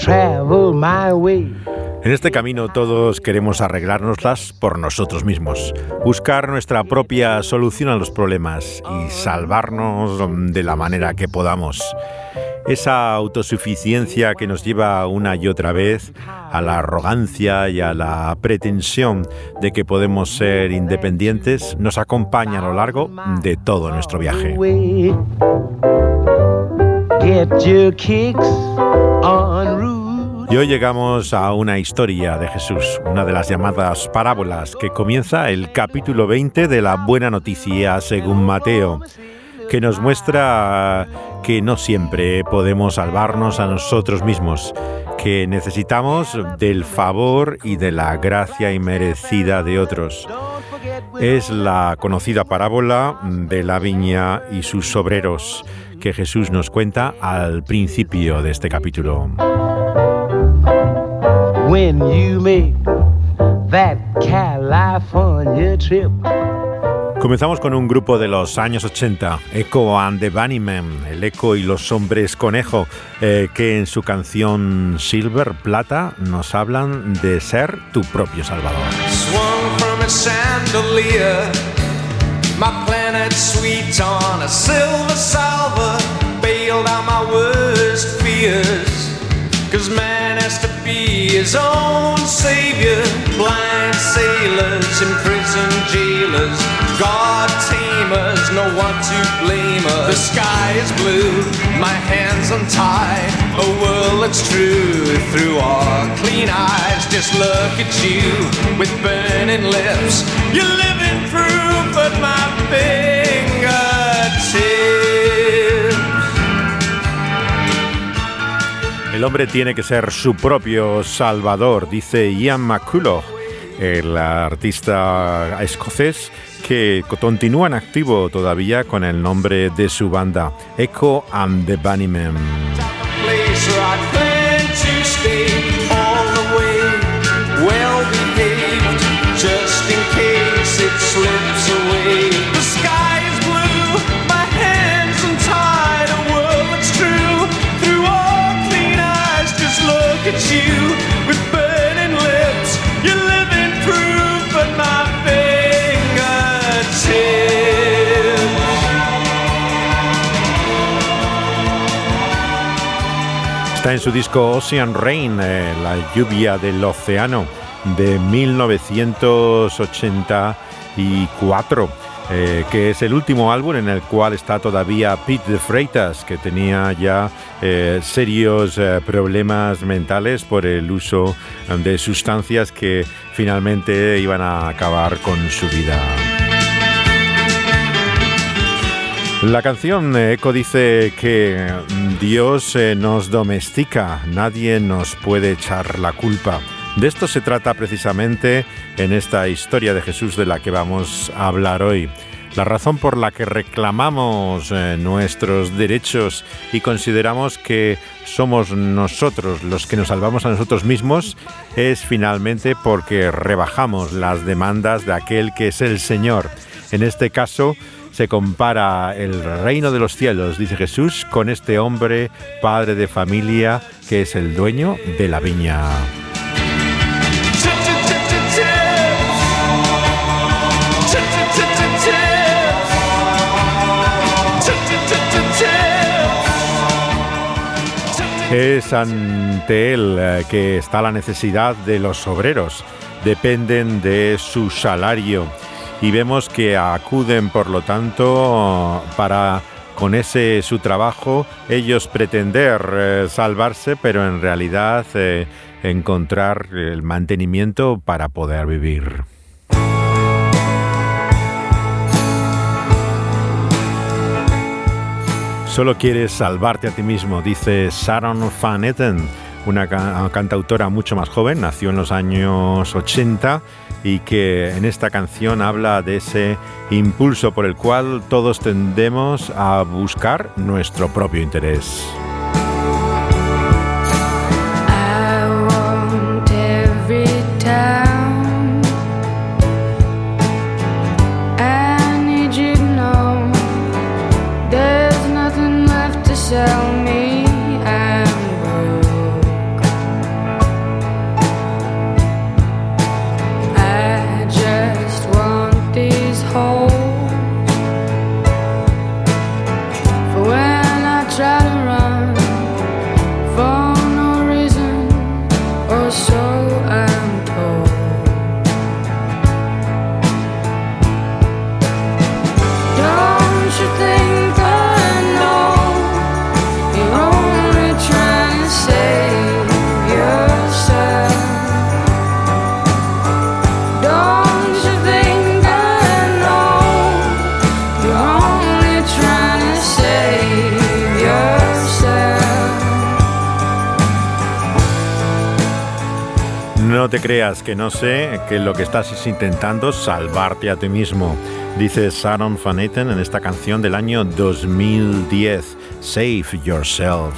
travel my way. En este camino todos queremos arreglárnoslas por nosotros mismos, buscar nuestra propia solución a los problemas y salvarnos de la manera que podamos. Esa autosuficiencia que nos lleva una y otra vez a la arrogancia y a la pretensión de que podemos ser independientes nos acompaña a lo largo de todo nuestro viaje. Y hoy llegamos a una historia de Jesús, una de las llamadas parábolas que comienza el capítulo 20 de la Buena Noticia según Mateo que nos muestra que no siempre podemos salvarnos a nosotros mismos, que necesitamos del favor y de la gracia inmerecida de otros. Es la conocida parábola de la viña y sus obreros que Jesús nos cuenta al principio de este capítulo. Comenzamos con un grupo de los años 80, Echo and the Bunnymen, el Eco y los hombres conejo, eh, que en su canción Silver Plata nos hablan de ser tu propio salvador. Swung from a chandelier, my planet sweet on a silver salver, bailed out my worst fears, cause man has to his own savior, blind sailors, imprisoned jailers. God tamers know what to blame us. The sky is blue, my hands untied. A world that's true through our clean eyes. Just look at you with burning lips. You're living proof at my fingertips. El hombre tiene que ser su propio salvador, dice Ian McCulloch, el artista escocés que continúa en activo todavía con el nombre de su banda, Echo and the Bunnymen. Está en su disco Ocean Rain, eh, La lluvia del océano, de 1984. Eh, que es el último álbum en el cual está todavía Pete de Freitas, que tenía ya eh, serios problemas mentales por el uso de sustancias que finalmente iban a acabar con su vida. La canción Eco dice que Dios eh, nos domestica, nadie nos puede echar la culpa. De esto se trata precisamente en esta historia de Jesús de la que vamos a hablar hoy. La razón por la que reclamamos eh, nuestros derechos y consideramos que somos nosotros los que nos salvamos a nosotros mismos es finalmente porque rebajamos las demandas de aquel que es el Señor. En este caso, se compara el reino de los cielos, dice Jesús, con este hombre, padre de familia, que es el dueño de la viña. Es ante él eh, que está la necesidad de los obreros. Dependen de su salario y vemos que acuden, por lo tanto, para con ese su trabajo ellos pretender eh, salvarse, pero en realidad eh, encontrar el mantenimiento para poder vivir. Solo quieres salvarte a ti mismo, dice Sharon Van Etten, una cantautora mucho más joven, nació en los años 80 y que en esta canción habla de ese impulso por el cual todos tendemos a buscar nuestro propio interés. Creas que no sé que lo que estás es intentando salvarte a ti mismo, dice Sharon Van Etten en esta canción del año 2010, Save Yourself.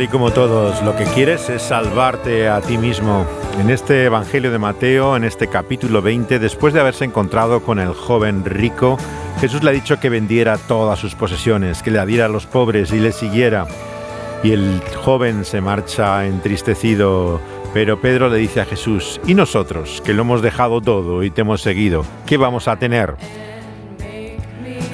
Y como todos, lo que quieres es salvarte a ti mismo. En este Evangelio de Mateo, en este capítulo 20, después de haberse encontrado con el joven rico, Jesús le ha dicho que vendiera todas sus posesiones, que le diera a los pobres y le siguiera. Y el joven se marcha entristecido, pero Pedro le dice a Jesús, ¿y nosotros, que lo hemos dejado todo y te hemos seguido, qué vamos a tener?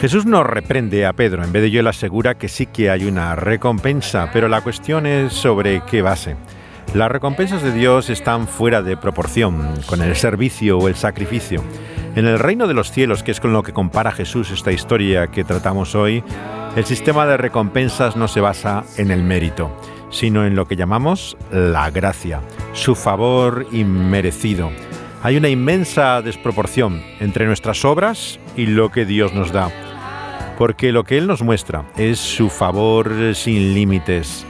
Jesús no reprende a Pedro, en vez de ello le asegura que sí que hay una recompensa, pero la cuestión es sobre qué base. Las recompensas de Dios están fuera de proporción con el servicio o el sacrificio. En el reino de los cielos, que es con lo que compara Jesús esta historia que tratamos hoy, el sistema de recompensas no se basa en el mérito, sino en lo que llamamos la gracia, su favor inmerecido. Hay una inmensa desproporción entre nuestras obras y lo que Dios nos da porque lo que Él nos muestra es su favor sin límites.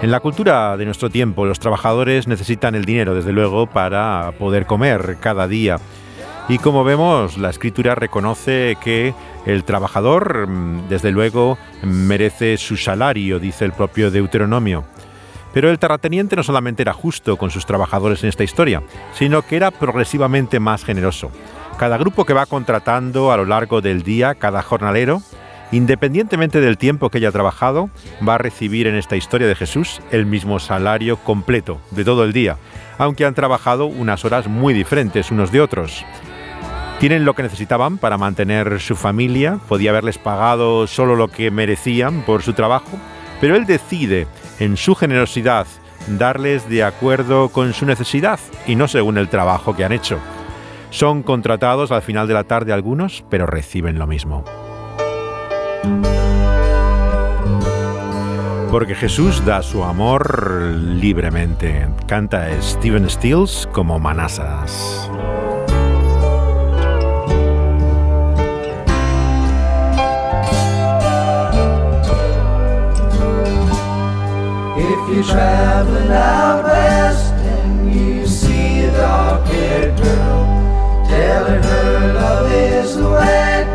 En la cultura de nuestro tiempo, los trabajadores necesitan el dinero, desde luego, para poder comer cada día. Y como vemos, la escritura reconoce que el trabajador, desde luego, merece su salario, dice el propio Deuteronomio. Pero el terrateniente no solamente era justo con sus trabajadores en esta historia, sino que era progresivamente más generoso. Cada grupo que va contratando a lo largo del día, cada jornalero, independientemente del tiempo que haya trabajado, va a recibir en esta historia de Jesús el mismo salario completo de todo el día, aunque han trabajado unas horas muy diferentes unos de otros. Tienen lo que necesitaban para mantener su familia, podía haberles pagado solo lo que merecían por su trabajo, pero él decide, en su generosidad, darles de acuerdo con su necesidad y no según el trabajo que han hecho. Son contratados al final de la tarde algunos, pero reciben lo mismo. Porque Jesús da su amor libremente. Canta Steven Stills como Manasas. Out west and you see a dark-haired girl, tell her love is wet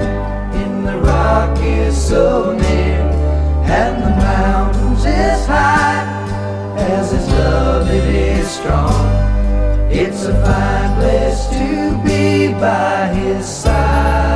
in the rock is so near and the mountains is high as his love it is strong. It's a fine place to be by his side.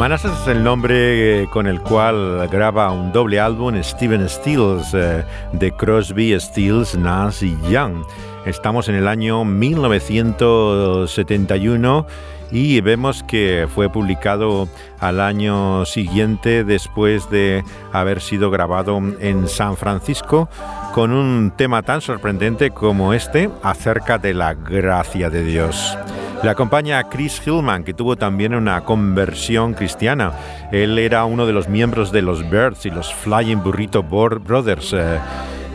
Manassas es el nombre eh, con el cual graba un doble álbum Steven Stills eh, de Crosby, Stills, Nash y Young. Estamos en el año 1971 y vemos que fue publicado al año siguiente después de haber sido grabado en San Francisco con un tema tan sorprendente como este acerca de la gracia de Dios. Le acompaña Chris Hillman, que tuvo también una conversión cristiana. Él era uno de los miembros de los Birds y los Flying Burrito Brothers. Eh,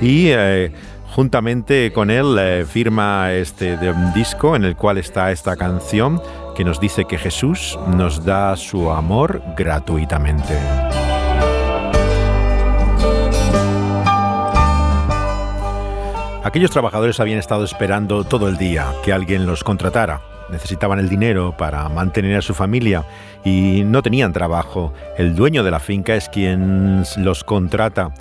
y eh, juntamente con él eh, firma este disco en el cual está esta canción que nos dice que Jesús nos da su amor gratuitamente. Aquellos trabajadores habían estado esperando todo el día que alguien los contratara necesitaban el dinero para mantener a su familia y no tenían trabajo. El dueño de la finca es quien los contrata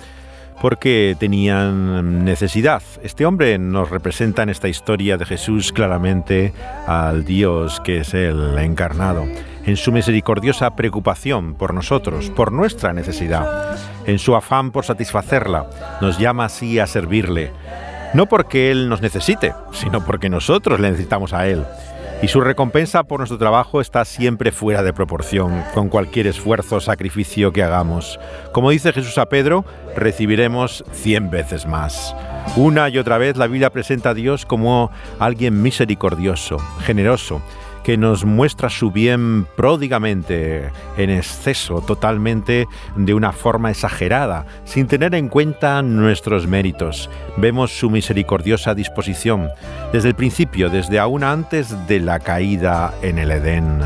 porque tenían necesidad. Este hombre nos representa en esta historia de Jesús claramente al Dios que es el encarnado, en su misericordiosa preocupación por nosotros, por nuestra necesidad, en su afán por satisfacerla, nos llama así a servirle, no porque Él nos necesite, sino porque nosotros le necesitamos a Él y su recompensa por nuestro trabajo está siempre fuera de proporción con cualquier esfuerzo o sacrificio que hagamos. Como dice Jesús a Pedro, recibiremos cien veces más. Una y otra vez la Biblia presenta a Dios como alguien misericordioso, generoso, que nos muestra su bien pródigamente, en exceso, totalmente de una forma exagerada, sin tener en cuenta nuestros méritos. Vemos su misericordiosa disposición desde el principio, desde aún antes de la caída en el Edén.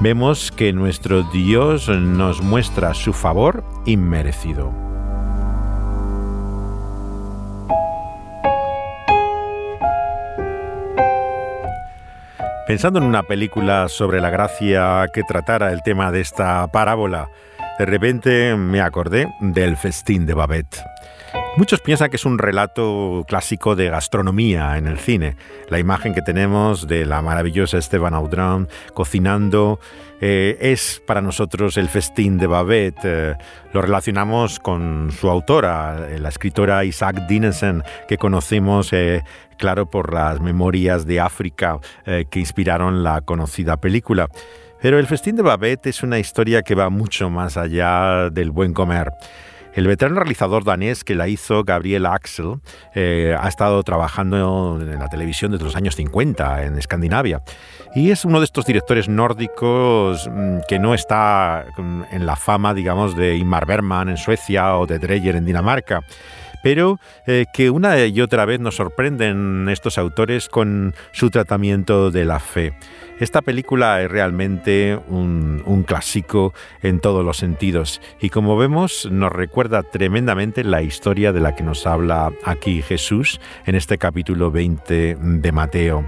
Vemos que nuestro Dios nos muestra su favor inmerecido. Pensando en una película sobre la gracia que tratara el tema de esta parábola, de repente me acordé del festín de Babette. Muchos piensan que es un relato clásico de gastronomía en el cine. La imagen que tenemos de la maravillosa Esteban Audran cocinando eh, es para nosotros el festín de Babette. Eh, lo relacionamos con su autora, la escritora Isaac Dinesen, que conocimos, eh, claro, por las memorias de África que inspiraron la conocida película. Pero el festín de Babette es una historia que va mucho más allá del buen comer. El veterano realizador danés que la hizo, Gabriel Axel, eh, ha estado trabajando en la televisión desde los años 50 en Escandinavia. Y es uno de estos directores nórdicos mm, que no está mm, en la fama, digamos, de Ingmar Bergman en Suecia o de Dreyer en Dinamarca pero eh, que una y otra vez nos sorprenden estos autores con su tratamiento de la fe. Esta película es realmente un, clásico en todos los sentidos y como vemos nos recuerda tremendamente la historia de la que nos habla aquí Jesús en este capítulo 20 de Mateo.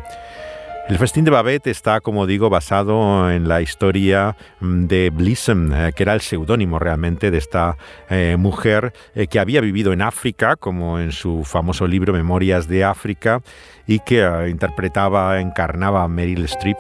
El festín de Babette está, como digo, basado en la historia mm, de Blissem, eh, que era el seudónimo realmente de esta eh, mujer eh, que había vivido en África, como en su famoso libro Memorias de África, y que interpretaba, encarnaba a Meryl Streep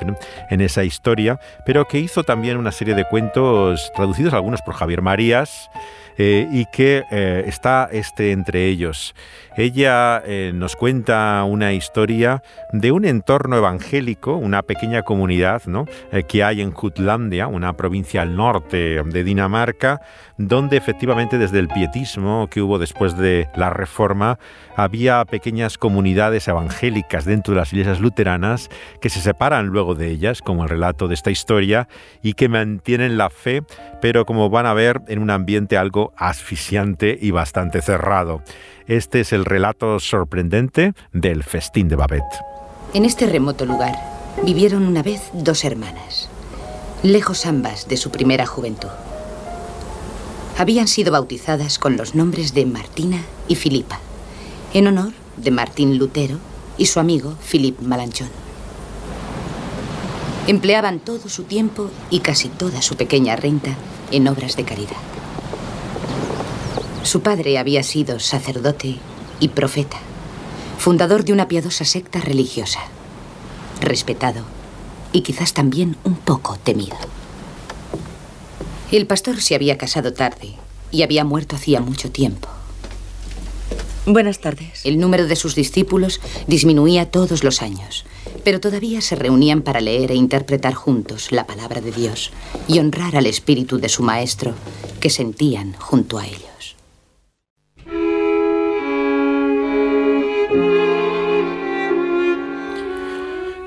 en esa historia, pero que hizo también una serie de cuentos traducidos algunos por Javier Marías, eh, y que eh, está este entre ellos. Ella eh, nos cuenta una historia de un entorno evangélico, una pequeña comunidad ¿no? que hay en Jutlandia, una provincia al norte de Dinamarca, donde efectivamente desde el pietismo que hubo después de la Reforma había pequeñas comunidades evangélicas dentro de las iglesias luteranas que se separan luego de ellas, como el relato de esta historia, y que mantienen la fe, pero como van a ver, en un ambiente algo asfixiante y bastante cerrado. Este es el relato sorprendente del festín de Babette. En este remoto lugar vivieron una vez dos hermanas. lejos ambas de su primera juventud. Habían sido bautizadas con los nombres de Martina y Filipa, en honor de Martín Lutero y su amigo Philippe Malanchón. Empleaban todo su tiempo y casi toda su pequeña renta en obras de caridad. Su padre había sido sacerdote y profeta, fundador de una piadosa secta religiosa, respetado y quizás también un poco temido. El pastor se había casado tarde y había muerto hacía mucho tiempo. Buenas tardes. El número de sus discípulos disminuía todos los años, pero todavía se reunían para leer e interpretar juntos la palabra de Dios y honrar al espíritu de su maestro que sentían junto a ellos.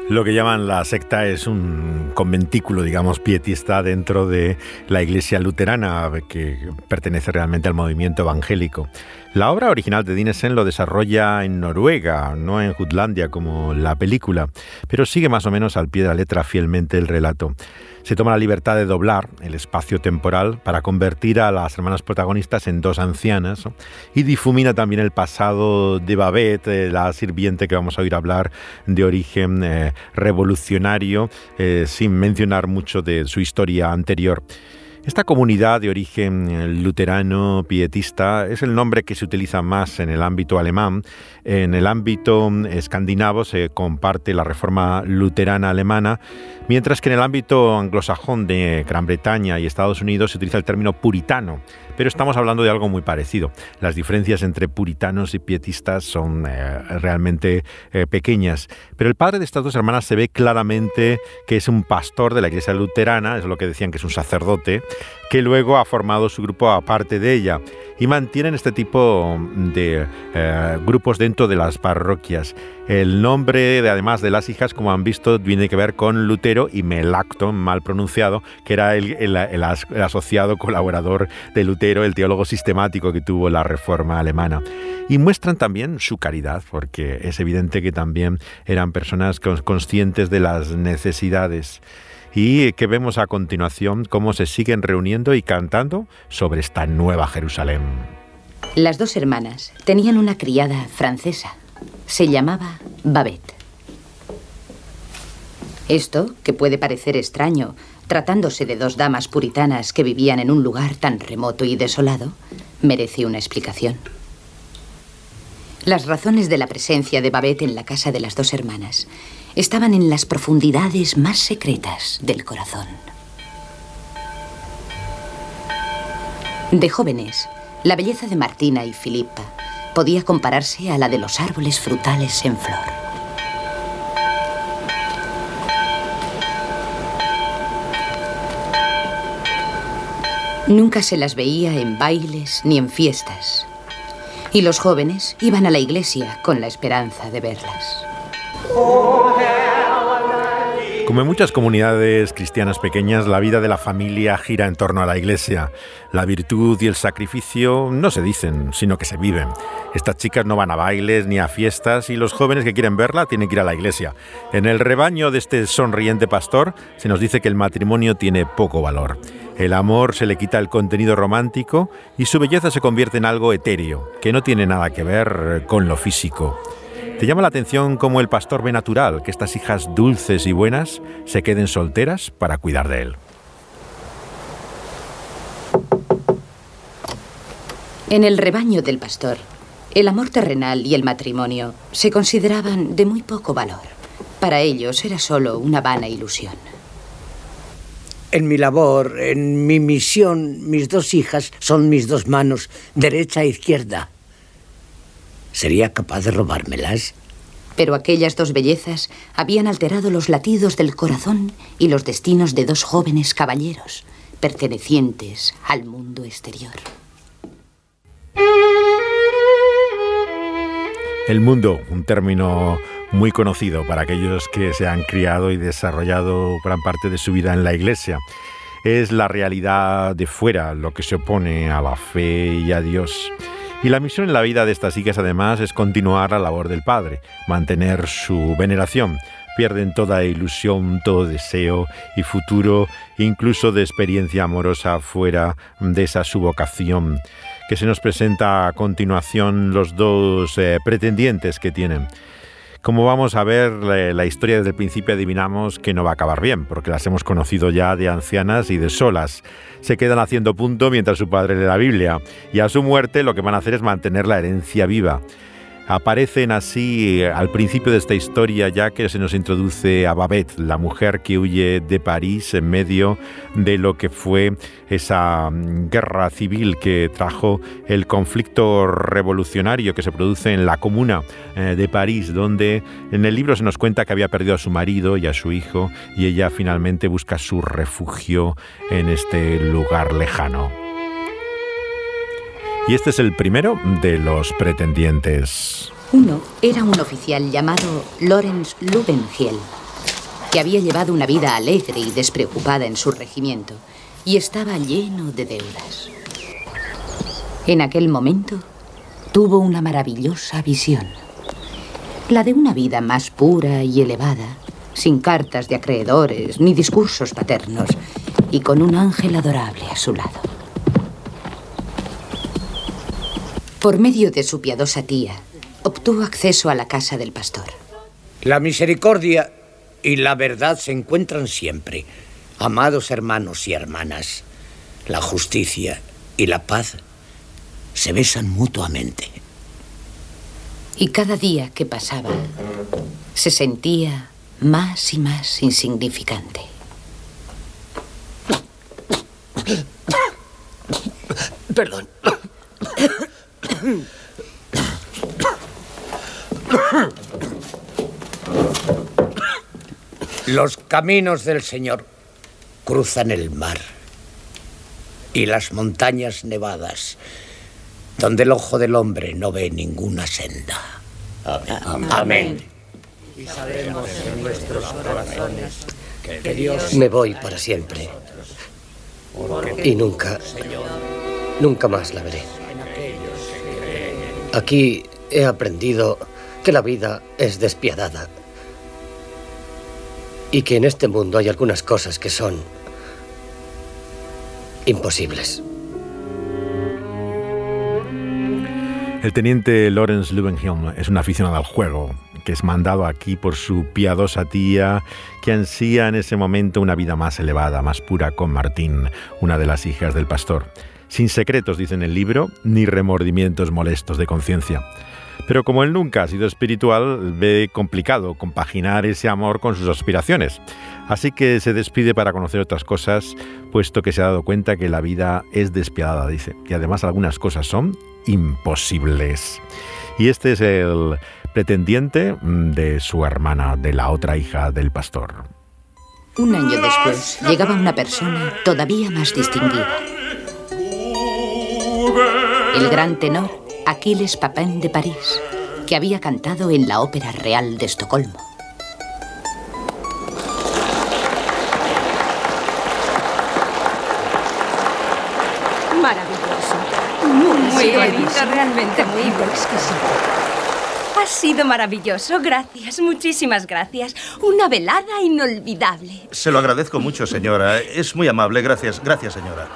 Lo que llaman la secta es un conventículo, digamos, pietista dentro de la iglesia luterana que pertenece realmente al movimiento evangélico. La obra original de Dinesen lo desarrolla en Noruega, no en Jutlandia como la película, pero sigue más o menos al pie de la letra fielmente el relato se toma la libertad de doblar el espacio temporal para convertir a las hermanas protagonistas en dos ancianas y difumina también el pasado de Babette, eh, la sirviente que vamos a oír hablar de origen eh, revolucionario, eh, sin mencionar mucho de su historia anterior. Esta comunidad de origen luterano pietista es el nombre que se utiliza más en el ámbito alemán. En el ámbito escandinavo se comparte la reforma luterana alemana, mientras que en el ámbito anglosajón de Gran Bretaña y Estados Unidos se utiliza el término puritano pero estamos hablando de algo muy parecido. Las diferencias entre puritanos y pietistas son eh, realmente eh, pequeñas, pero el padre de estas dos hermanas se ve claramente que es un pastor de la iglesia luterana, es lo que decían que es un sacerdote, que luego ha formado su grupo aparte de ella y mantienen este tipo de eh, grupos dentro de las parroquias. El nombre, de, además de las hijas, como han visto, tiene que ver con Lutero y Melacton, mal pronunciado, que era el, asociado colaborador de Lutero, el teólogo sistemático que tuvo la reforma alemana. Y muestran también su caridad, porque es evidente que también eran personas conscientes de las necesidades y que vemos a continuación cómo se siguen reuniendo y cantando sobre esta nueva Jerusalén. Las dos hermanas tenían una criada francesa. Se llamaba Babette. Esto, que puede parecer extraño, tratándose de dos damas puritanas que vivían en un lugar tan remoto y desolado, merece una explicación. Las razones de la presencia de Babette en la casa de las dos hermanas estaban en las profundidades más secretas del corazón. De jóvenes, la belleza de Martina y Filipa podía compararse a la de los árboles frutales en flor. Nunca se las veía en bailes ni en fiestas. Y los jóvenes iban a la iglesia con la esperanza de verlas. Como en muchas comunidades cristianas pequeñas, la vida de la familia gira en torno a la iglesia. La virtud y el sacrificio no se dicen, sino que se viven. Estas chicas no van a bailes ni a fiestas y los jóvenes que quieren verla tienen que ir a la iglesia. En el rebaño de este sonriente pastor se nos dice que el matrimonio tiene poco valor. El amor se le quita el contenido romántico y su belleza se convierte en algo etéreo, que no tiene nada que ver con lo físico. ¿Te llama la atención cómo el pastor ve natural que estas hijas dulces y buenas se queden solteras para cuidar de él? En el rebaño del pastor, el amor terrenal y el matrimonio se consideraban de muy poco valor. Para ellos era solo una vana ilusión. En mi labor, en mi misión, mis dos hijas son mis dos manos, derecha e izquierda. ¿Sería capaz de robármelas? Pero aquellas dos bellezas habían alterado los latidos del corazón y los destinos de dos jóvenes caballeros, pertenecientes al mundo exterior. El mundo, un término muy conocido para aquellos que se han criado y desarrollado gran parte de su vida en la iglesia. Es la realidad de fuera lo que se opone a la fe y a Dios. Y la misión en la vida de estas hijas además es continuar la labor del Padre, mantener su veneración, pierden toda ilusión, todo deseo y futuro, incluso de experiencia amorosa fuera de esa su vocación que se nos presenta a continuación los dos eh, pretendientes que tienen. Como vamos a ver, la, historia desde el principio adivinamos que no va a acabar bien, porque las hemos conocido ya de ancianas y de solas. Se quedan haciendo punto mientras su padre lee la Biblia, y a su muerte lo que van a hacer es mantener la herencia viva. Aparecen así eh, al principio de esta historia ya que se nos introduce a Babette, la mujer que huye de París en medio de lo que fue esa mm, guerra civil que trajo el conflicto revolucionario que se produce en la comuna eh, de París, donde en el libro se nos cuenta que había perdido a su marido y a su hijo y ella finalmente busca su refugio en este lugar lejano. Y este es el primero de los pretendientes. Uno era un oficial llamado Lorenz Lubenhiel, que había llevado una vida alegre y despreocupada en su regimiento y estaba lleno de deudas. En aquel momento tuvo una maravillosa visión, la de una vida más pura y elevada, sin cartas de acreedores ni discursos paternos y con un ángel adorable a su lado. Por medio de su piadosa tía, obtuvo acceso a la casa del pastor. La misericordia y la verdad se encuentran siempre. Amados hermanos y hermanas, la justicia y la paz se besan mutuamente. Y cada día que pasaba, se sentía más y más insignificante. Perdón. Los caminos del Señor cruzan el mar y las montañas nevadas, donde el ojo del hombre no ve ninguna senda. Amén. Y sabemos en nuestros corazones que Dios... Me voy para siempre. Y nunca, nunca más la veré. Aquí he aprendido que la vida es despiadada y que en este mundo hay algunas cosas que son imposibles. El teniente Lawrence Lubenhielm es un aficionado al juego, que es mandado aquí por su piadosa tía, que ansía en ese momento una vida más elevada, más pura con Martín, una de las hijas del pastor sin secretos, dice en el libro, ni remordimientos molestos de conciencia. Pero como él nunca ha sido espiritual, ve complicado compaginar ese amor con sus aspiraciones. Así que se despide para conocer otras cosas, puesto que se ha dado cuenta que la vida es despiadada, dice. Y además algunas cosas son imposibles. Y este es el pretendiente de su hermana, de la otra hija del pastor. Un año después llegaba una persona todavía más distinguida el gran tenor Aquiles Papin de París, que había cantado en la Ópera Real de Estocolmo. Maravilloso. Muy, muy bonito, realmente muy exquisito. Ha sido maravilloso, gracias, muchísimas gracias. Una velada inolvidable. Se lo agradezco mucho, señora. Es muy amable, gracias, gracias, señora.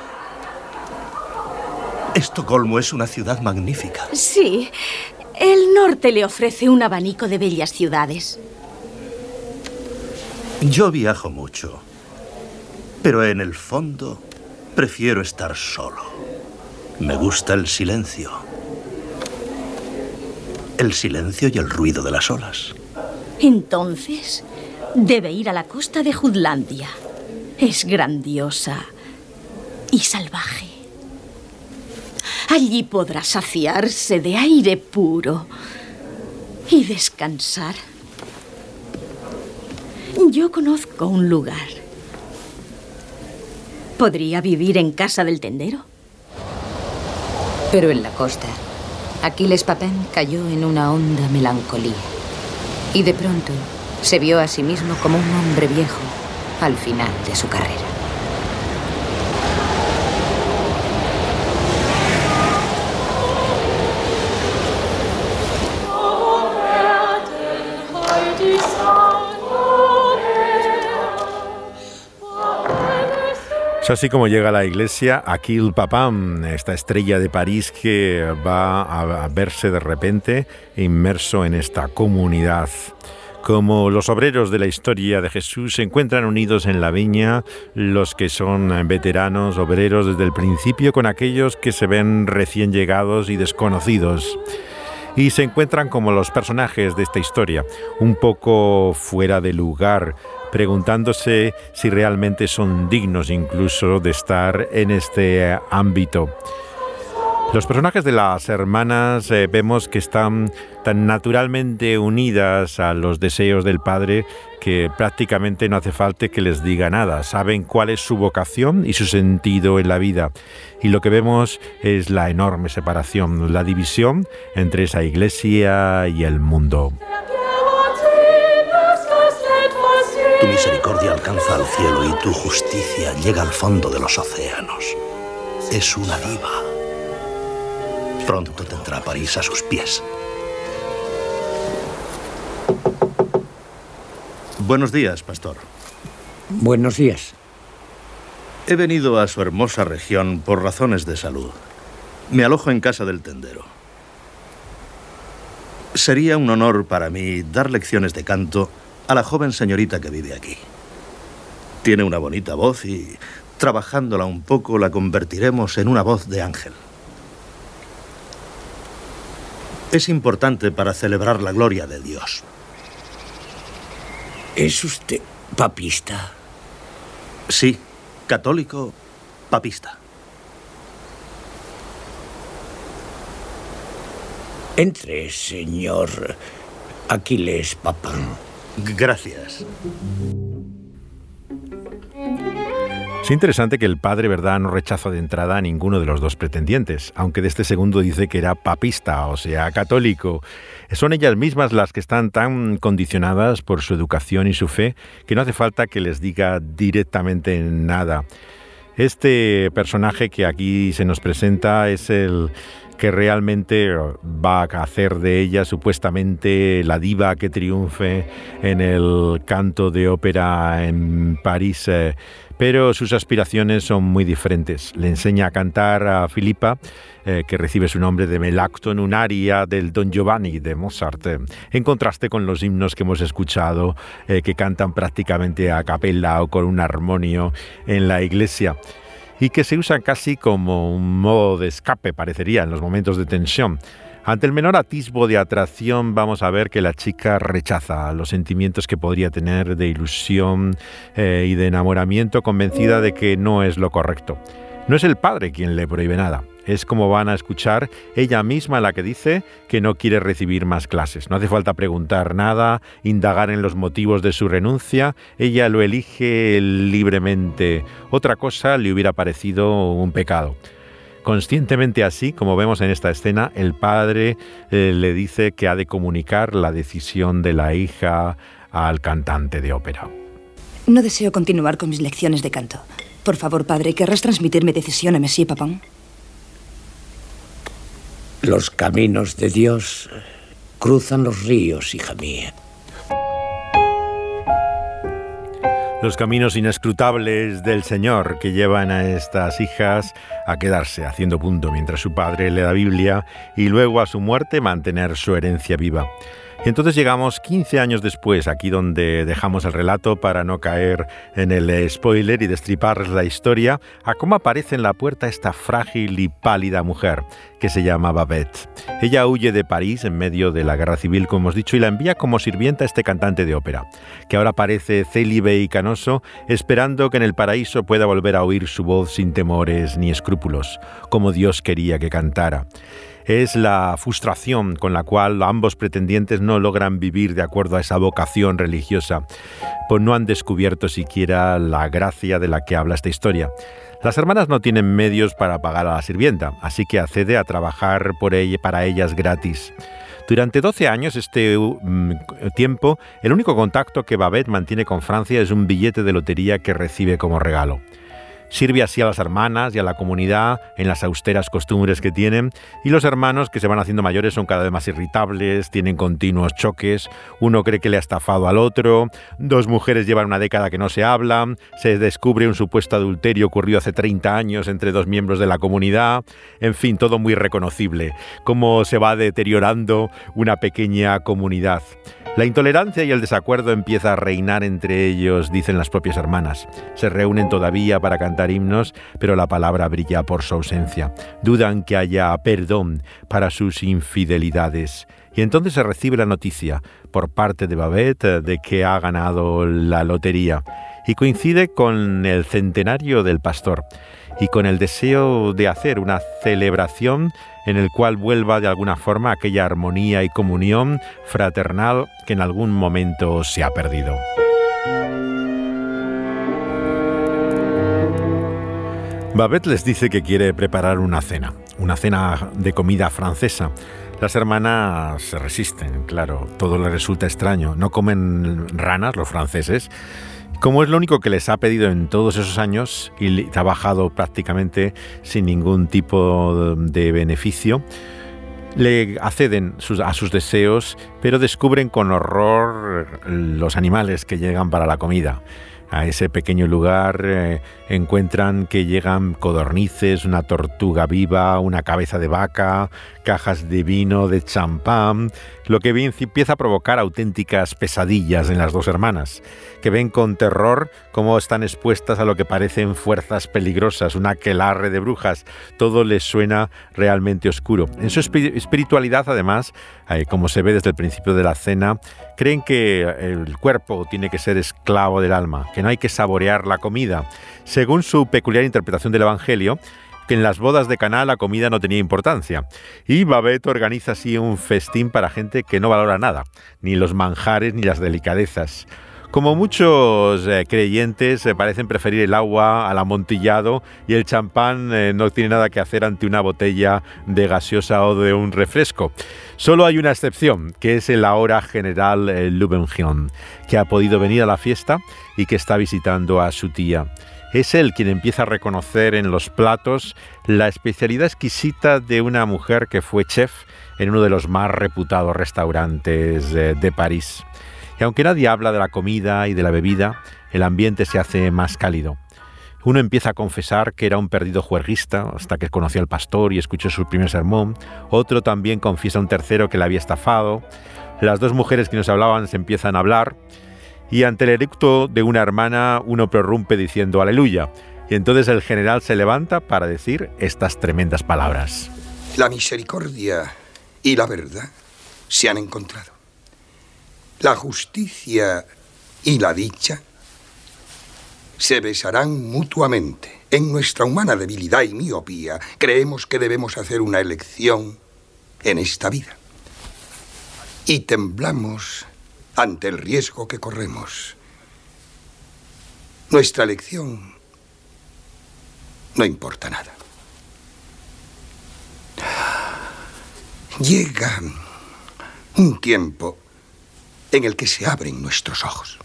Estocolmo es una ciudad magnífica. Sí. El norte le ofrece un abanico de bellas ciudades. Yo viajo mucho. Pero en el fondo prefiero estar solo. Me gusta el silencio. El silencio y el ruido de las olas. Entonces, debe ir a la costa de Jutlandia. Es grandiosa y salvaje. Allí podrá saciarse de aire puro y descansar. Yo conozco un lugar. ¿Podría vivir en casa del tendero? Pero en la costa, Aquiles Papin cayó en una honda melancolía. Y de pronto se vio a sí mismo como un hombre viejo al final de su carrera. Así como llega a la iglesia Aquil Papam, esta estrella de París que va a verse de repente inmerso en esta comunidad. Como los obreros de la historia de Jesús se encuentran unidos en la viña, los que son veteranos, obreros desde el principio, con aquellos que se ven recién llegados y desconocidos y se encuentran como los personajes de esta historia, un poco fuera de lugar, preguntándose si realmente son dignos incluso de estar en este ámbito. Los personajes de las hermanas eh, vemos que están tan naturalmente unidas a los deseos del padre que prácticamente no hace falta que les diga nada. Saben cuál es su vocación y su sentido en la vida. Y lo que vemos es la enorme separación, la división entre esa iglesia y el mundo. Misericordia alcanza al cielo y tu justicia llega al fondo de los océanos. Es una diva. Pronto tendrá París a sus pies. Buenos días, pastor. Buenos días. He venido a su hermosa región por razones de salud. Me alojo en casa del tendero. Sería un honor para mí dar lecciones de canto a la joven señorita que vive aquí. Tiene una bonita voz y, trabajándola un poco, la convertiremos en una voz de ángel. Es importante para celebrar la gloria de Dios. ¿Es usted papista? Sí, católico papista. Entre, señor Aquiles Papán. Gracias. Es interesante que el padre, ¿verdad?, no rechaza de entrada a ninguno de los dos pretendientes, aunque de este segundo dice que era papista, o sea, católico. Son ellas mismas las que están tan condicionadas por su educación y su fe que no hace falta que les diga directamente nada. Este personaje que aquí se nos presenta es el que realmente va a hacer de ella supuestamente la diva que triunfe en el canto de ópera en París. Pero sus aspiraciones son muy diferentes. Le enseña a cantar a Filipa, eh, que recibe su nombre de Melacto en un aria del Don Giovanni de Mozart, eh, en contraste con los himnos que hemos escuchado, eh, que cantan prácticamente a capella o con un armonio en la iglesia y que se usan casi como un modo de escape, parecería, en los momentos de tensión. Ante el menor atisbo de atracción vamos a ver que la chica rechaza los sentimientos que podría tener de ilusión eh, y de enamoramiento convencida de que no es lo correcto. No es el padre quien le prohíbe nada. Es como van a escuchar ella misma la que dice que no quiere recibir más clases. No hace falta preguntar nada, indagar en los motivos de su renuncia. Ella lo elige libremente. Otra cosa le hubiera parecido un pecado. Conscientemente así, como vemos en esta escena, el padre eh, le dice que ha de comunicar la decisión de la hija al cantante de ópera. No deseo continuar con mis lecciones de canto. Por favor, padre, ¿querrás transmitir mi decisión a Monsieur Papin? Los caminos de Dios cruzan los ríos, hija mía. Los caminos inescrutables del Señor que llevan a estas hijas a quedarse haciendo punto mientras su padre le da Biblia y luego a su muerte mantener su herencia viva. Y entonces llegamos 15 años después, aquí donde dejamos el relato para no caer en el spoiler y destripar la historia, a cómo aparece en la puerta esta frágil y pálida mujer que se llama Babette. Ella huye de París en medio de la guerra civil, como hemos dicho, y la envía como sirvienta a este cantante de ópera, que ahora parece célibe y canoso, esperando que en el paraíso pueda volver a oír su voz sin temores ni escrúpulos, como Dios quería que cantara es la frustración con la cual ambos pretendientes no logran vivir de acuerdo a esa vocación religiosa, pues no han descubierto siquiera la gracia de la que habla esta historia. Las hermanas no tienen medios para pagar a la sirvienta, así que accede a trabajar por ella, para ellas gratis. Durante 12 años, este mm, tiempo, el único contacto que Babette mantiene con Francia es un billete de lotería que recibe como regalo. Sirve así a las hermanas y a la comunidad en las austeras costumbres que tienen. Y los hermanos que se van haciendo mayores son cada vez más irritables, tienen continuos choques, uno cree que le ha estafado al otro, dos mujeres llevan una década que no se hablan, se descubre un supuesto adulterio ocurrido hace 30 años entre dos miembros de la comunidad, en fin, todo muy reconocible, cómo se va deteriorando una pequeña comunidad. La intolerancia y el desacuerdo empieza a reinar entre ellos, dicen las propias hermanas. Se reúnen todavía para cantar himnos, pero la palabra brilla por su ausencia. Dudan que haya perdón para sus infidelidades. Y entonces se recibe la noticia por parte de Babette de que ha ganado la lotería. Y coincide con el centenario del pastor y con el deseo de hacer una celebración en el cual vuelva de alguna forma aquella armonía y comunión fraternal que en algún momento se ha perdido. Babette les dice que quiere preparar una cena, una cena de comida francesa. Las hermanas se resisten, claro, todo les resulta extraño. No comen ranas los franceses, como es lo único que les ha pedido en todos esos años y ha bajado prácticamente sin ningún tipo de beneficio, le acceden a sus deseos, pero descubren con horror los animales que llegan para la comida. A ese pequeño lugar eh, encuentran que llegan codornices, una tortuga viva, una cabeza de vaca, cajas de vino, de champán, lo que empieza a provocar auténticas pesadillas en las dos hermanas, que ven con terror cómo están expuestas a lo que parecen fuerzas peligrosas, una aquelarre de brujas, todo les suena realmente oscuro. En su espiritualidad, además, eh, como se ve desde el principio de la cena, creen que el cuerpo tiene que ser esclavo del alma, que no hay que saborear la comida. Según su peculiar interpretación del Evangelio, que en las bodas de Caná la comida no tenía importancia. Y Babette organiza así un festín para gente que no valora nada, ni los manjares ni las delicadezas. Como muchos eh, creyentes eh, parecen preferir el agua al amontillado y el champán eh, no tiene nada que hacer ante una botella de gaseosa o de un refresco. Solo hay una excepción, que es el ahora general Lubengion, que ha podido venir a la fiesta y que está visitando a su tía. Es él quien empieza a reconocer en los platos la especialidad exquisita de una mujer que fue chef en uno de los más reputados restaurantes de París. Y aunque nadie habla de la comida y de la bebida, el ambiente se hace más cálido. Uno empieza a confesar que era un perdido juerguista hasta que conoció al pastor y escuchó su primer sermón. Otro también confiesa a un tercero que le había estafado. Las dos mujeres que nos hablaban se empiezan a hablar. Y ante el eructo de una hermana, uno prorrumpe diciendo aleluya. Y entonces el general se levanta para decir estas tremendas palabras. La misericordia y la verdad se han encontrado la justicia y la dicha se besarán mutuamente. En nuestra humana debilidad y miopía creemos que debemos hacer una elección en esta vida. Y temblamos ante el riesgo que corremos. Nuestra elección no importa nada. Llega un tiempo en el que se abren nuestros ojos.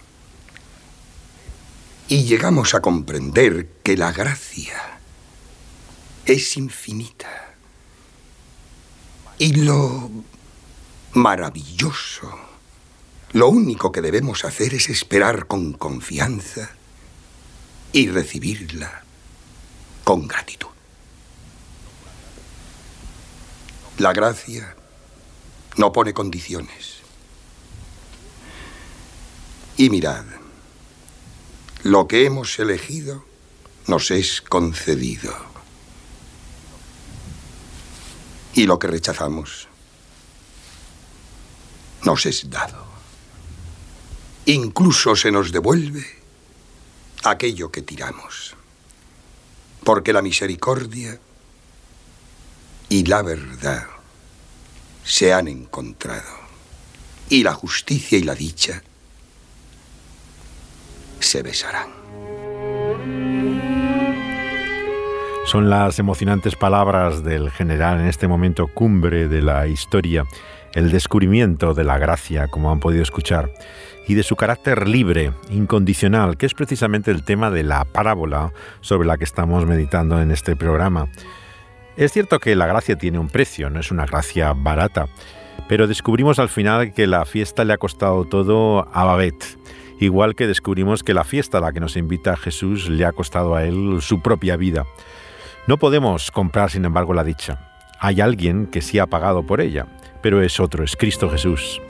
Y llegamos a comprender que la gracia es infinita. Y lo maravilloso, lo único que debemos hacer es esperar con confianza y recibirla con gratitud. La gracia no pone condiciones. Y mirad, lo que hemos elegido nos es concedido. Y lo que rechazamos nos es dado. Incluso se nos devuelve aquello que tiramos. Porque la misericordia y la verdad se han encontrado. Y la justicia y la dicha se besarán. Son las emocionantes palabras del general en este momento cumbre de la historia. El descubrimiento de la gracia, como han podido escuchar, y de su carácter libre, incondicional, que es precisamente el tema de la parábola sobre la que estamos meditando en este programa. Es cierto que la gracia tiene un precio, no es una gracia barata, pero descubrimos al final que la fiesta le ha costado todo a Babette, igual que descubrimos que la fiesta a la que nos invita Jesús le ha costado a él su propia vida. No podemos comprar, sin embargo, la dicha. Hay alguien que sí ha pagado por ella, pero es otro, es Cristo Jesús.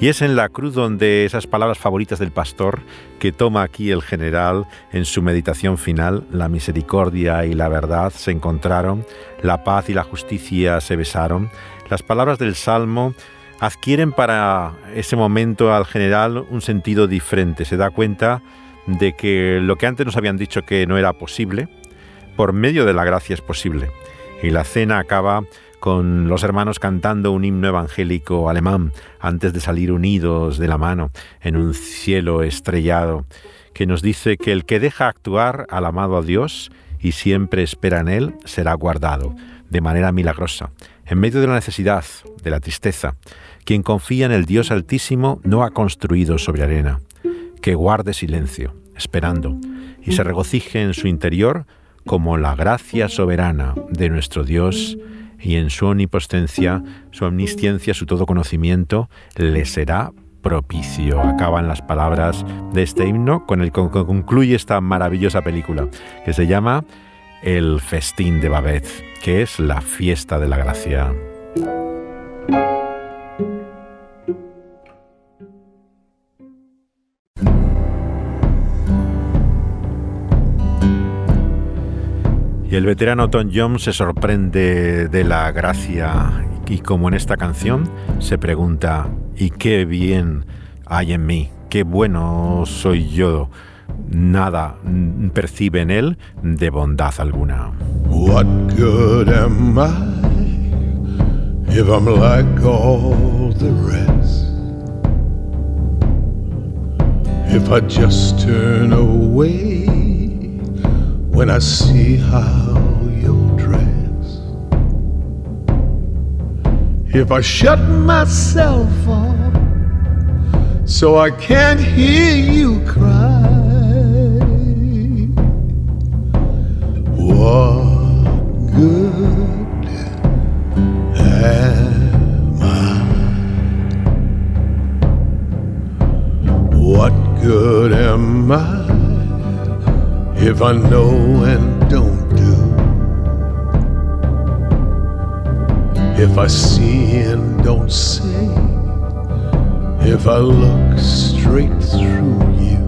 Y es en la cruz donde esas palabras favoritas del pastor que toma aquí el general en su meditación final, la misericordia y la verdad se encontraron, la paz y la justicia se besaron, las palabras del Salmo adquieren para ese momento al general un sentido diferente. Se da cuenta de que lo que antes nos habían dicho que no era posible, por medio de la gracia es posible. Y la cena acaba con los hermanos cantando un himno evangélico alemán antes de salir unidos de la mano en un cielo estrellado, que nos dice que el que deja actuar al amado a Dios y siempre espera en Él será guardado de manera milagrosa, en medio de la necesidad, de la tristeza. Quien confía en el Dios Altísimo no ha construido sobre arena, que guarde silencio, esperando, y se regocije en su interior como la gracia soberana de nuestro Dios y en su omnipotencia, su omnisciencia, su todo conocimiento, le será propicio. Acaban las palabras de este himno con el que concluye esta maravillosa película, que se llama El Festín de Babette, que es la fiesta de la gracia. Y el veterano Tom Jones se sorprende de la gracia y como en esta canción se pregunta, ¿y qué bien hay en mí? ¿Qué bueno soy yo? Nada percibe en él de bondad alguna. What good am I if I'm like all the rest? If I just turn away when I see how you're dressed. If I shut myself off so I can't hear you cry, I know and don't do, if I see and don't say, if I look straight through you,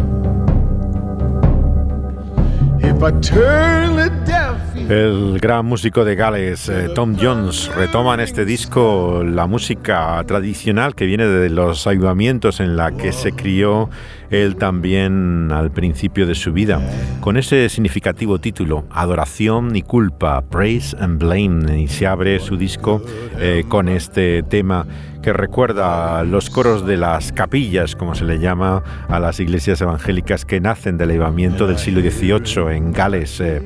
if I turn the deaf El gran músico de Gales, eh, Tom Jones, retoma en este disco la música tradicional que viene de los ayudamientos en la que se crió él también al principio de su vida, con ese significativo título, Adoración y Culpa, Praise and Blame, y se abre su disco eh, con este tema que recuerda los coros de las capillas, como se le llama a las iglesias evangélicas que nacen del ayudamiento del siglo XVIII en Gales. Eh,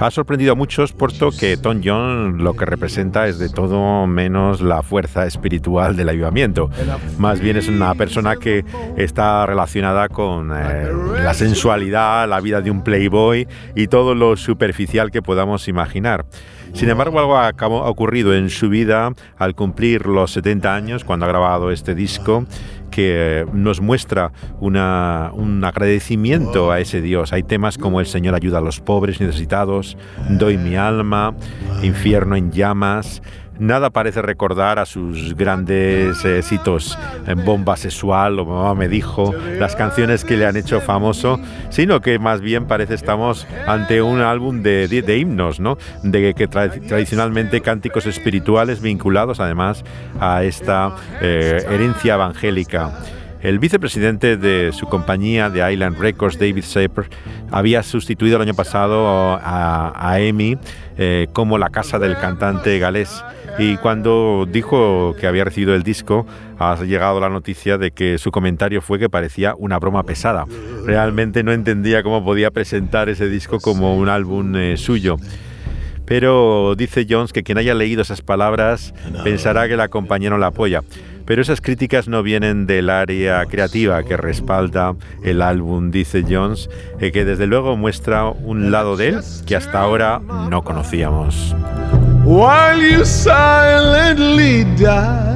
ha sorprendido a muchos puesto que Tom John lo que representa es de todo menos la fuerza espiritual del ayudamiento. Más bien es una persona que está relacionada con eh, la sensualidad, la vida de un playboy y todo lo superficial que podamos imaginar. Sin embargo, algo ha, ocurrido en su vida al cumplir los 70 años, cuando ha grabado este disco, que nos muestra una, un agradecimiento a ese Dios. Hay temas como El Señor ayuda a los pobres necesitados, Doy mi alma, Infierno en llamas, Nada parece recordar a sus grandes éxitos en Bomba Sexual o Mamá me dijo, las canciones que le han hecho famoso, sino que más bien parece estamos ante un álbum de, himnos, ¿no? De que tradicionalmente cánticos espirituales vinculados además a esta eh, herencia evangélica. El vicepresidente de su compañía de Island Records, David Saper, había sustituido el año pasado a, a eh, como la casa del cantante galés y cuando dijo que había recibido el disco, ha llegado la noticia de que su comentario fue que parecía una broma pesada. Realmente no entendía cómo podía presentar ese disco como un álbum eh, suyo. pero dice Jones que quien haya leído esas palabras pensará que la compañía no la apoya. Pero esas críticas no vienen del área creativa que respalda el álbum, dice Jones, eh, que desde luego muestra un lado de él que hasta ahora no conocíamos. while you silently die.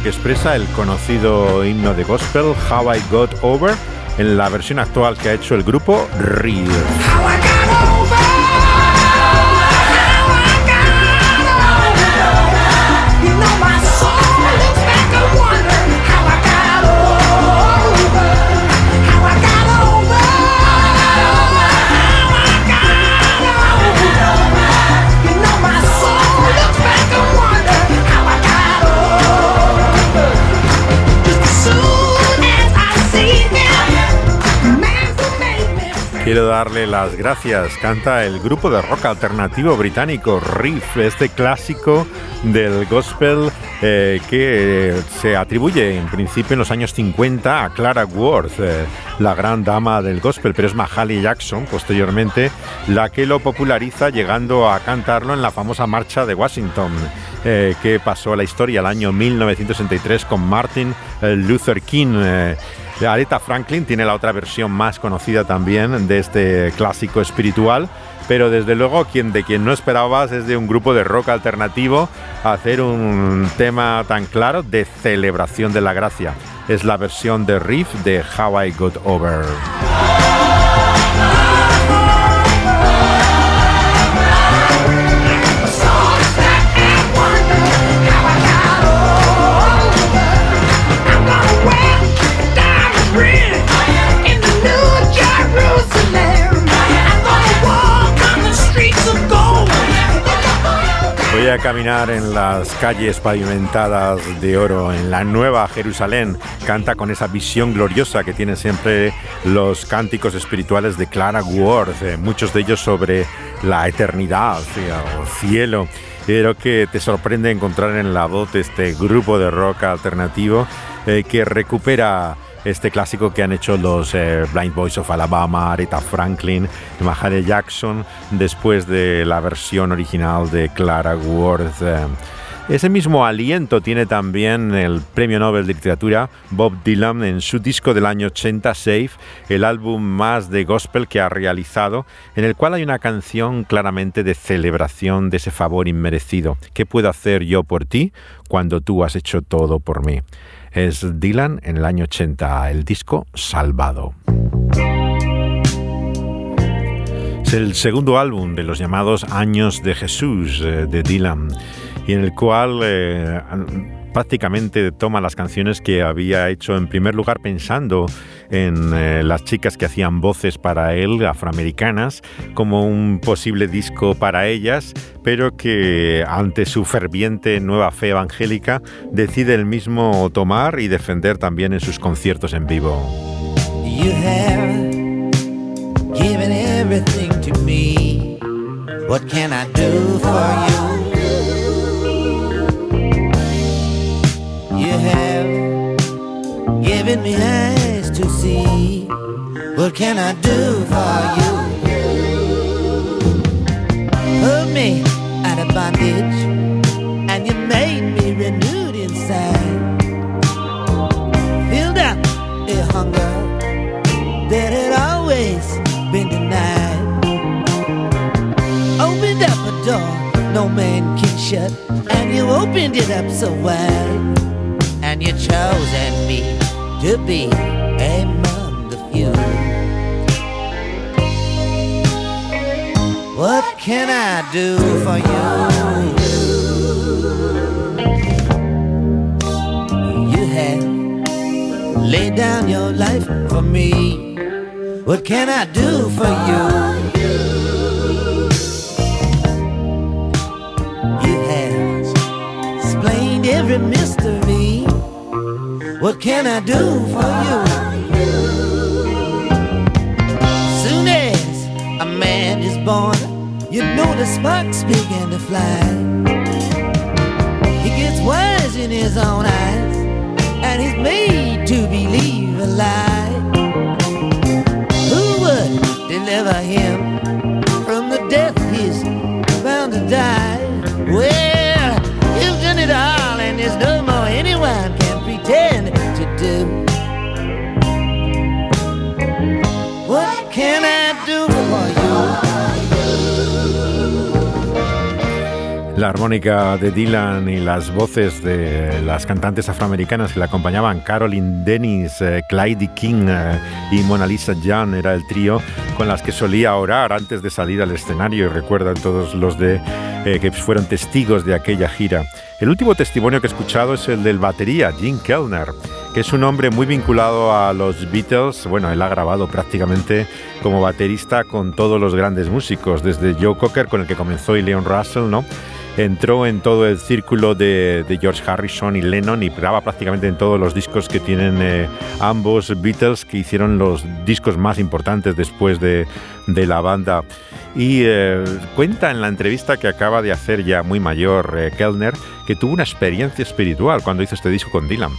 Que expresa el conocido himno de gospel How I Got Over en la versión actual que ha hecho el grupo Real. Darle las gracias. Canta el grupo de rock alternativo británico Riff, este clásico del gospel eh, que se atribuye en principio en los años 50 a Clara Worth, eh, la gran dama del gospel, pero es Mahalia Jackson posteriormente la que lo populariza llegando a cantarlo en la famosa marcha de Washington. Eh, que pasó a la historia el año 1963 con Martin Luther King. Aretha Franklin tiene la otra versión más conocida también de este clásico espiritual, pero desde luego quien de quien no esperabas es de un grupo de rock alternativo hacer un tema tan claro de celebración de la gracia. Es la versión de riff de How I Got Over. Voy a caminar en las calles pavimentadas de oro en la Nueva Jerusalén. Canta con esa visión gloriosa que tienen siempre los cánticos espirituales de Clara Ward, eh, muchos de ellos sobre la eternidad, el cielo. Pero que te sorprende encontrar en la voz de este grupo de rock alternativo eh, que recupera este clásico que han hecho los eh, Blind Boys of Alabama, Aretha Franklin, Mahalia Jackson, después de la versión original de Clara Worth. Eh. Ese mismo aliento tiene también el Premio Nobel de Literatura Bob Dylan en su disco del año 80, Safe, el álbum más de gospel que ha realizado, en el cual hay una canción claramente de celebración de ese favor inmerecido. ¿Qué puedo hacer yo por ti cuando tú has hecho todo por mí? Es Dylan en el año 80, el disco Salvado. Es el segundo álbum de los llamados Años de Jesús eh, de Dylan y en el cual eh, prácticamente toma las canciones que había hecho en primer lugar pensando en eh, las chicas que hacían voces para él, afroamericanas, como un posible disco para ellas, pero que ante su ferviente nueva fe evangélica decide el mismo tomar y defender también en sus conciertos en vivo. Have given me eyes to see. What can I do for you? Put me out of bondage, and you made me renewed inside. Filled up a hunger that had always been denied. Opened up a door no man can shut, and you opened it up so wide and you chosen me to be among the few. What can I do for you? You have lay down your life for me. What can I do for you? You have explained every mystery. What can I do for you? Soon as a man is born, you know the sparks begin to fly. He gets wise in his own eyes, and he's made to believe a lie. Who would deliver him La armónica de Dylan y las voces de las cantantes afroamericanas que le acompañaban, Caroline Dennis, eh, Clyde King eh, y Mona Lisa Young, era el trío con las que solía orar antes de salir al escenario y recuerdan todos los de, eh, que fueron testigos de aquella gira. El último testimonio que he escuchado es el del batería, Jim Kellner, que es un hombre muy vinculado a los Beatles. Bueno, él ha grabado prácticamente como baterista con todos los grandes músicos, desde Joe Cocker, con el que comenzó, y Leon Russell, ¿no? Entró en todo el círculo de, George Harrison y Lennon y graba prácticamente en todos los discos que tienen eh, ambos Beatles, que hicieron los discos más importantes después de, de la banda. Y eh, cuenta en la entrevista que acaba de hacer ya muy mayor eh, Kellner que tuvo una experiencia espiritual cuando hizo este disco con Dylan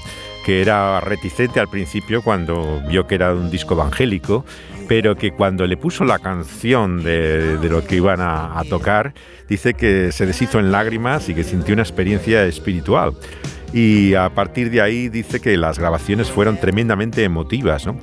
que era reticente al principio cuando vio que era un disco evangélico, pero que cuando le puso la canción de, de lo que iban a, a, tocar, dice que se deshizo en lágrimas y que sintió una experiencia espiritual. Y a partir de ahí dice que las grabaciones fueron tremendamente emotivas, ¿no?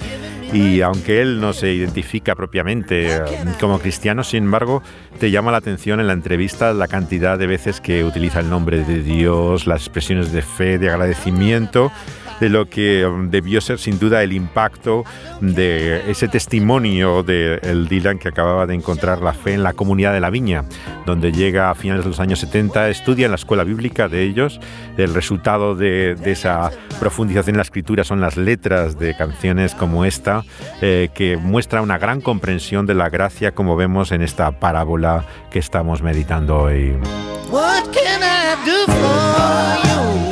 Y aunque él no se identifica propiamente eh, como cristiano, sin embargo, te llama la atención en la entrevista la cantidad de veces que utiliza el nombre de Dios, las expresiones de fe, de agradecimiento de lo que um, debió ser sin duda el impacto de ese testimonio de el Dylan que acababa de encontrar la fe en la comunidad de la Viña, donde llega a finales de los años 70, estudia en la escuela bíblica de ellos. El resultado de, esa profundización en la escritura son las letras de canciones como esta, eh, que muestra una gran comprensión de la gracia, como vemos en esta parábola que estamos meditando hoy. What can I do for?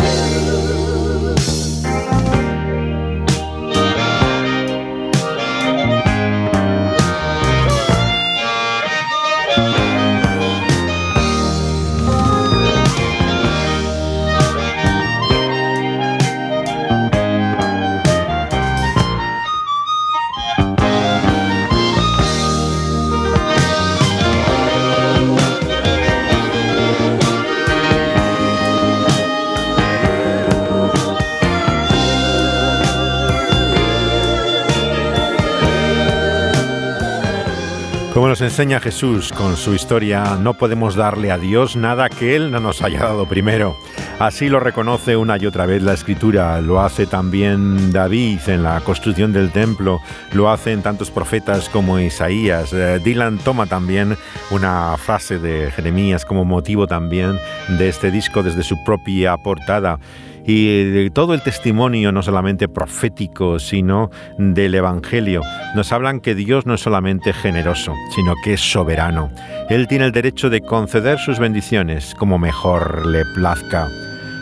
Como nos enseña Jesús con su historia, no podemos darle a Dios nada que Él no nos haya dado primero. Así lo reconoce una y otra vez la Escritura, lo hace también David en la construcción del templo, lo hacen tantos profetas como Isaías. Eh, Dylan toma también una frase de Jeremías como motivo también de este disco desde su propia portada y de todo el testimonio, no solamente profético, sino del Evangelio. Nos hablan que Dios no es solamente generoso, sino que es soberano. Él tiene el derecho de conceder sus bendiciones como mejor le plazca.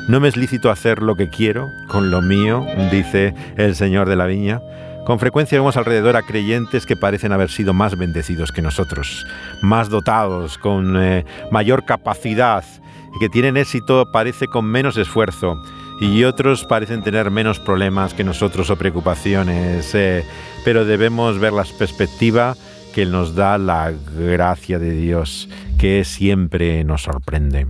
No me es lícito hacer lo que quiero con lo mío, dice el Señor de la Viña. Con frecuencia vemos alrededor a creyentes que parecen haber sido más bendecidos que nosotros, más dotados, con eh, mayor capacidad, y que tienen éxito parece con menos esfuerzo y otros parecen tener menos problemas que nosotros o preocupaciones, eh, pero debemos ver la perspectiva que nos da la gracia de Dios, que siempre nos sorprende.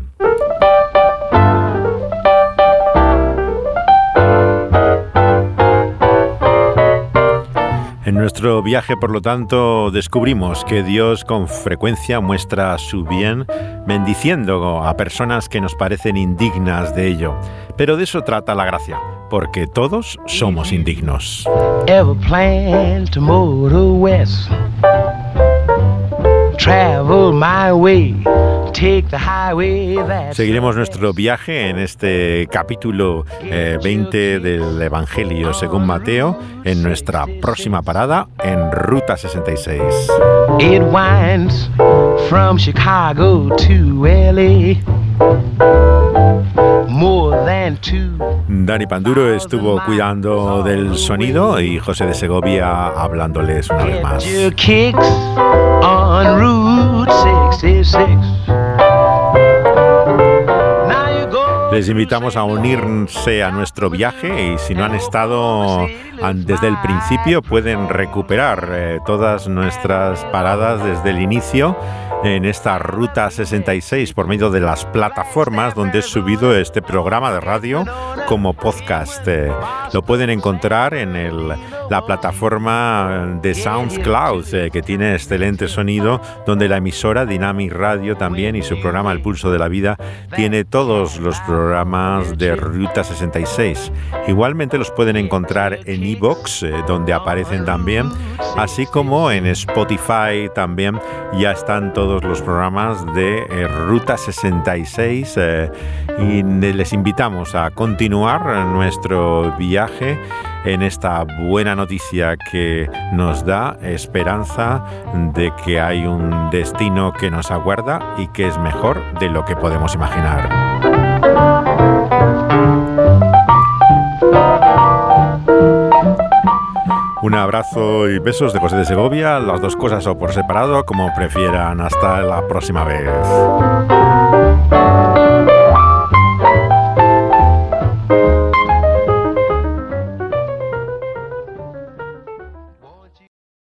En nuestro viaje, por lo tanto, descubrimos que Dios con frecuencia muestra su bien bendiciendo a personas que nos parecen indignas de ello. Pero de eso trata la gracia, porque todos somos indignos. Travel my way. Take the highway Seguiremos nuestro viaje en este capítulo 20 eh, del Evangelio según Mateo en nuestra próxima parada en Ruta 66. It winds from Chicago to LA. Dani Panduro estuvo cuidando del sonido y José de Segovia hablándoles una vez más. Les invitamos a unirse a nuestro viaje y si no han estado desde el principio pueden recuperar eh, todas nuestras paradas desde el inicio en esta Ruta 66 por medio de las plataformas donde he subido este programa de radio como podcast. Eh, lo pueden encontrar en el, la plataforma de SoundCloud, eh, que tiene excelente sonido, donde la emisora Dynamic Radio también y su programa El Pulso de la Vida tiene todos los programas de Ruta 66. Igualmente los pueden encontrar en iBox, eh, donde aparecen también, así como en Spotify también ya están todos los programas de eh, Ruta 66 eh, y les invitamos a continuar nuestro viaje en esta buena noticia que nos da esperanza de que hay un destino que nos aguarda y que es mejor de lo que podemos imaginar. Un abrazo y besos de José de Segovia, las dos cosas o por separado, como prefieran. Hasta la próxima vez.